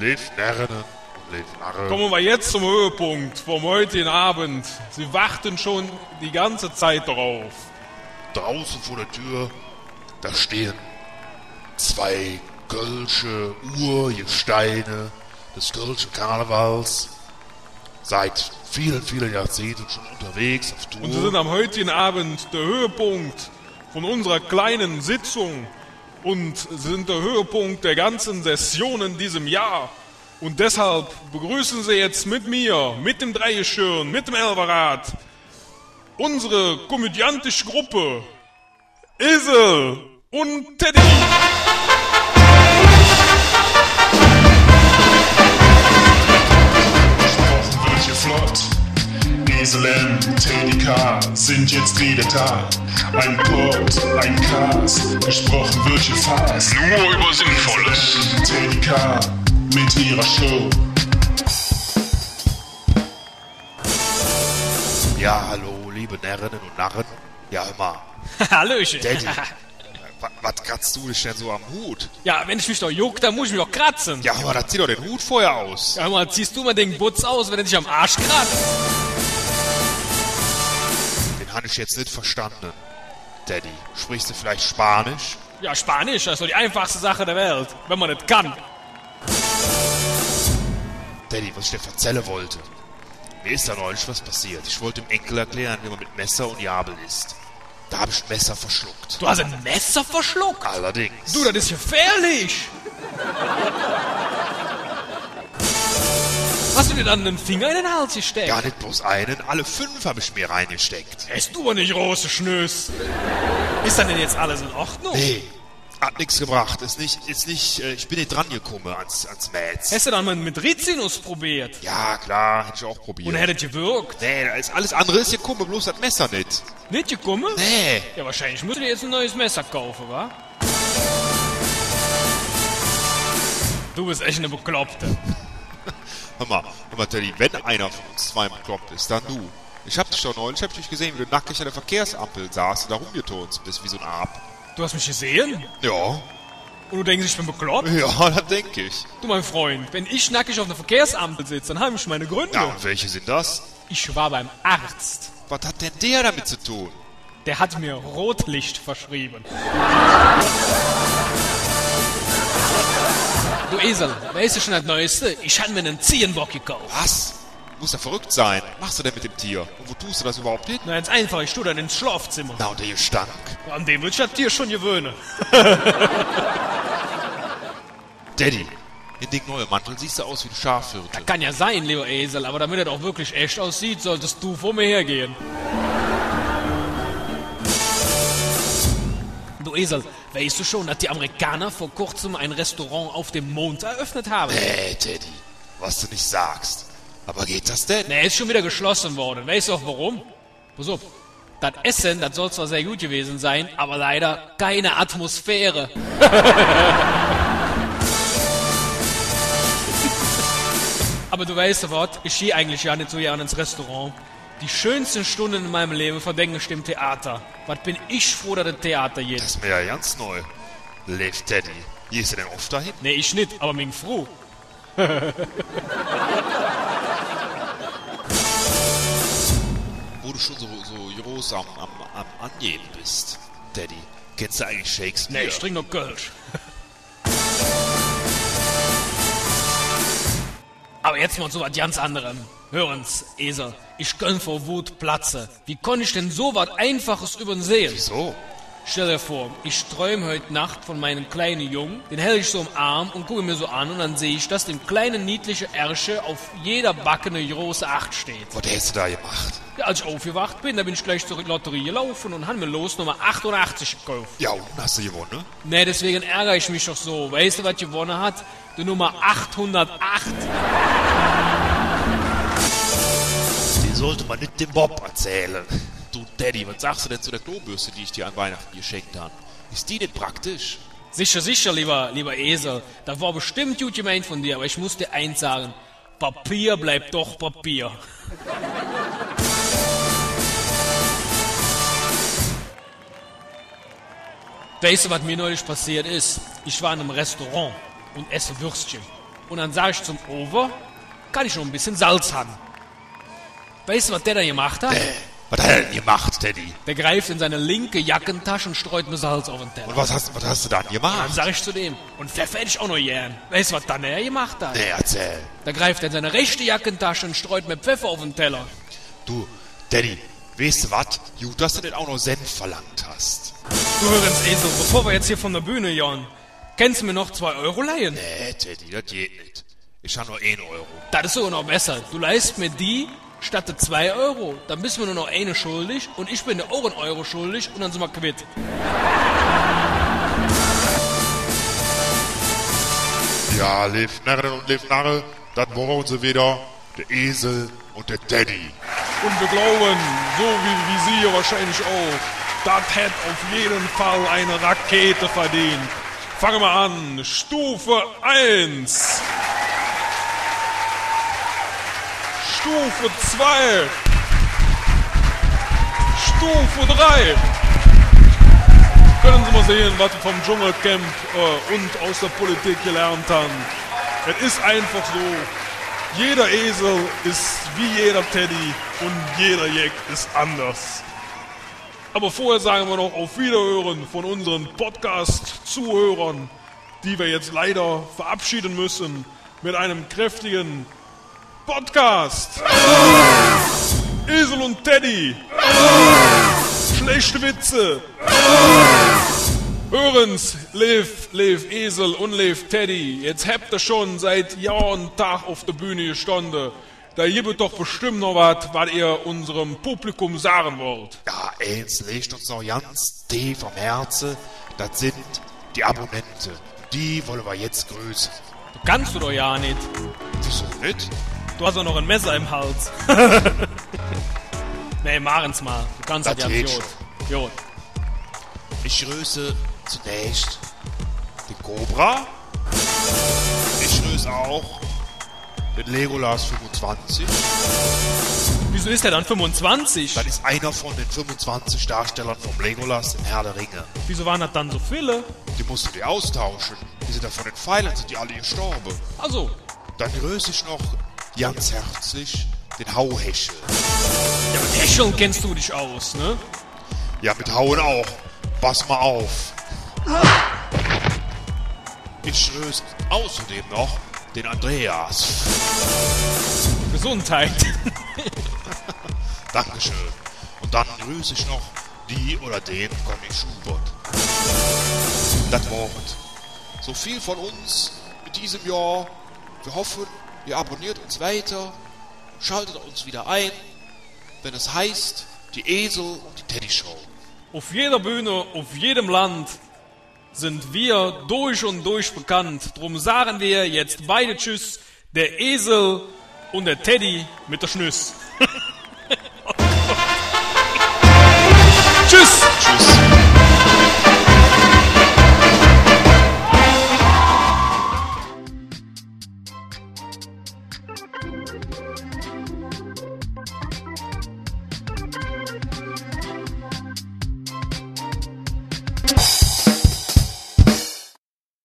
Lebt Närrinnen und lebt Narren. Kommen wir jetzt zum Höhepunkt vom heutigen Abend. Sie warten schon die ganze Zeit darauf. Draußen vor der Tür, da stehen zwei Kölsche Urgesteine des Kölschen Karnevals. Seit vielen, vielen Jahrzehnten schon unterwegs auf Tour. Und sie sind am heutigen Abend der Höhepunkt von unserer kleinen Sitzung und sind der Höhepunkt der ganzen Session in diesem Jahr. Und deshalb begrüßen Sie jetzt mit mir, mit dem Dreigeschirn, mit dem Elverrad, unsere komödiantische Gruppe Esel und Teddy. Esel M, Teddy K sind jetzt wieder da. Ein Pod, ein Cast, gesprochen wird hier fast. Nur über Sinnvolles. Teddy K mit ihrer Show. Ja, hallo, liebe Närrinnen und Narren. Ja, hör mal, Hallöchen. Daddy, wa- was kratzt du dich denn so am Hut? Ja, wenn ich mich doch juck, dann muss ich mich doch kratzen. Ja, aber dann zieh doch den Hut vorher aus. Ja, mal, ziehst du mal den Butz aus, wenn er dich am Arsch kratzt? Habe ich jetzt nicht verstanden. Daddy, sprichst du vielleicht Spanisch? Ja, Spanisch, das ist doch die einfachste Sache der Welt, wenn man das kann. Daddy, was ich dir erzählen wollte. Mir ist da neulich was passiert. Ich wollte dem Enkel erklären, wie man mit Messer und Gabel isst. Da habe ich ein Messer verschluckt. Du hast ein Messer verschluckt. Allerdings. Du, das ist gefährlich. Hast du dir dann den Finger in den Hals gesteckt? Gar nicht bloß einen, alle fünf habe ich mir reingesteckt. Hast du aber nicht große Schnös. Ist dann denn jetzt alles in Ordnung? Nee, hat nichts gebracht. Ist nicht, ist nicht, äh, ich bin nicht dran gekommen ans, ans Mäz. Hast du dann mal mit Rizinus probiert? Ja, klar, hätte ich auch probiert. Und hätte gewirkt? nee, da ist alles andere ist gekommen, bloß das Messer nicht. Nicht gekommen? Nee. Ja, wahrscheinlich musst du dir jetzt ein neues Messer kaufen, wa? Du bist echt eine Bekloppte. Hör mal, hör mal, Teddy, wenn einer von uns zwei bekloppt ist, dann du. Ich hab dich doch neulich, hab dich gesehen, wie du nackig an der Verkehrsampel saßt und da rumgeturnt bist, wie so ein Ab. Du hast mich gesehen? Ja, Und du denkst, ich bin bekloppt? ja, das denke ich. Du, mein Freund, wenn ich nackig auf einer Verkehrsampel sitze, dann habe ich meine Gründe. Ja, und welche sind das? Ich war beim Arzt. Was hat denn der damit zu tun? Der hat mir Rotlicht verschrieben. Du Esel, weißt du schon das Neueste? Ich habe mir einen Ziehenbock gekauft. Was? Muss ja verrückt sein. Was machst du denn mit dem Tier? Und wo tust du das überhaupt hin? Na, ganz einfach, ich tue dann ins Schlafzimmer. Na, und der Gestank. An dem wird sich das Tier schon gewöhnen. Daddy, in dem neuen Mantel siehst du aus wie ein Schafhirte. Kann ja sein, lieber Esel, aber damit er auch wirklich echt aussieht, solltest du vor mir hergehen. Du Esel, weißt du schon, dass die Amerikaner vor kurzem ein Restaurant auf dem Mond eröffnet haben? Hey, Teddy, was du nicht sagst. Aber geht das denn? Ne, ist schon wieder geschlossen worden. Weißt du auch warum? Pass auf. Das Essen, das soll zwar sehr gut gewesen sein, aber leider keine Atmosphäre. aber du weißt was, ich gehe eigentlich ja nicht so gerne ins Restaurant. Die schönsten Stunden in meinem Leben verdenke ich dem Theater. Was bin ich froh, dass das Theater geht. Das ist mir ja ganz neu. Lebt Teddy. Gehst du denn oft dahin? Nee, ich nicht, aber mich froh. Wo du schon so, so groß am, am, am Angeben bist. Daddy, kennst du eigentlich Shakespeare? Nee, ich trinke noch Kölsch. Aber jetzt mal zu was ganz anderem. Hör uns, Esel. Ich gönn vor Wut Platze. Wie konnte ich denn so was Einfaches übersehen? Wieso? Stell dir vor, ich träume heute Nacht von meinem kleinen Jungen, den hält ich so im Arm und gucke mir so an und dann sehe ich, dass dem kleinen niedliche Ersche auf jeder Backe eine große Acht steht. Was hast du da gemacht? Ja, als ich aufgewacht bin, da bin ich gleich zur Lotterie gelaufen und habe mir los Nummer 88 gekauft. Ja, und hast du gewonnen? ne? Nee, deswegen ärgere ich mich doch so. Weißt du, was gewonnen hat? Die Nummer 808. Die sollte man nicht dem Bob erzählen. Daddy, was sagst du denn zu der Klobürste, die ich dir an Weihnachten geschenkt habe? Ist die denn praktisch? Sicher, sicher, lieber, lieber Esel. Das war bestimmt gut gemeint von dir, aber ich muss dir eins sagen. Papier bleibt doch Papier. Weißt du, was mir neulich passiert ist? Ich war in einem Restaurant und esse Würstchen. Und dann sage ich zum Over, kann ich noch ein bisschen Salz haben. Weißt du, was der da gemacht hat? Was hat er denn gemacht, Teddy? Der greift in seine linke Jackentasche und streut mir Salz auf den Teller. Und was hast, was hast du dann Dann gemacht? sag ich zu dem, und Pfeffer hätte ich auch noch gern. Weißt du, was dann er gemacht hat? Nee, erzähl. Da greift er in seine rechte Jackentasche und streut mir Pfeffer auf den Teller. Du, Teddy, weißt du was? Gut, dass du denn auch noch Senf verlangt hast. Du hörens Esel, bevor wir jetzt hier von der Bühne jahren, kennst du mir noch zwei Euro leihen? Nee, Teddy, das geht nicht. Ich habe nur 1 Euro. Das ist sogar noch besser. Du leist mir die statt der zwei Euro. Dann bist du nur noch eine schuldig und ich bin dir auch einen Euro schuldig und dann sind wir quitt. Ja, lebt und lebt Narre, das wollen sie wieder. Der Esel und der Teddy. Und wir glauben, so wie, wie Sie ja wahrscheinlich auch, das hätte auf jeden Fall eine Rakete verdient. Fangen wir an. Stufe 1. Stufe 2. Stufe 3. Können Sie mal sehen, was wir vom Dschungelcamp äh, und aus der Politik gelernt haben. Es ist einfach so, jeder Esel ist wie jeder Teddy und jeder Jack ist anders. Aber vorher sagen wir noch auf Wiederhören von unseren Podcast-Zuhörern, die wir jetzt leider verabschieden müssen mit einem kräftigen Podcast. Esel und Teddy. Schlechte Witze. Hörens, Lev, Lev Esel und Lev Teddy. Jetzt habt ihr schon seit Jahr und Tag auf der Bühne gestanden. Da gibt doch bestimmt noch was, was ihr unserem Publikum sagen wollt. Ja, eins legt uns noch ganz tief am Herzen. Das sind die Abonnenten. Die wollen wir jetzt grüßen. Du kannst du doch ja nicht. Wieso nicht? Du hast doch noch ein Messer im Hals. nee, machen's mal. Du kannst Das das ja Jod. Jod. Ich grüße zunächst den Cobra. Ich grüße auch den Legolas 25. Wieso ist der dann 25? Das ist einer von den 25 Darstellern vom Legolas in Herr der Ringe. Wieso waren das dann so viele? Die musst du dir austauschen. Die sind ja von den Pfeilen, sind die alle gestorben. Also, Dann grüße ich noch ganz herzlich den Hauhechel. ja, mit Hecheln kennst du dich aus, ne? Ja, mit Hauen auch. Pass mal auf. Ich grüße außerdem noch den Andreas. Gesundheit. Dankeschön. Und dann grüße ich noch die oder den Conny Schubert. Das Wort. So viel von uns in diesem Jahr. Wir hoffen, ihr abonniert uns weiter, schaltet uns wieder ein, wenn es heißt, die Esel und die Teddy Show. Auf jeder Bühne, auf jedem Land sind wir durch und durch bekannt. Drum sagen wir jetzt beide Tschüss, der Esel und der Teddy mit der Schnüss.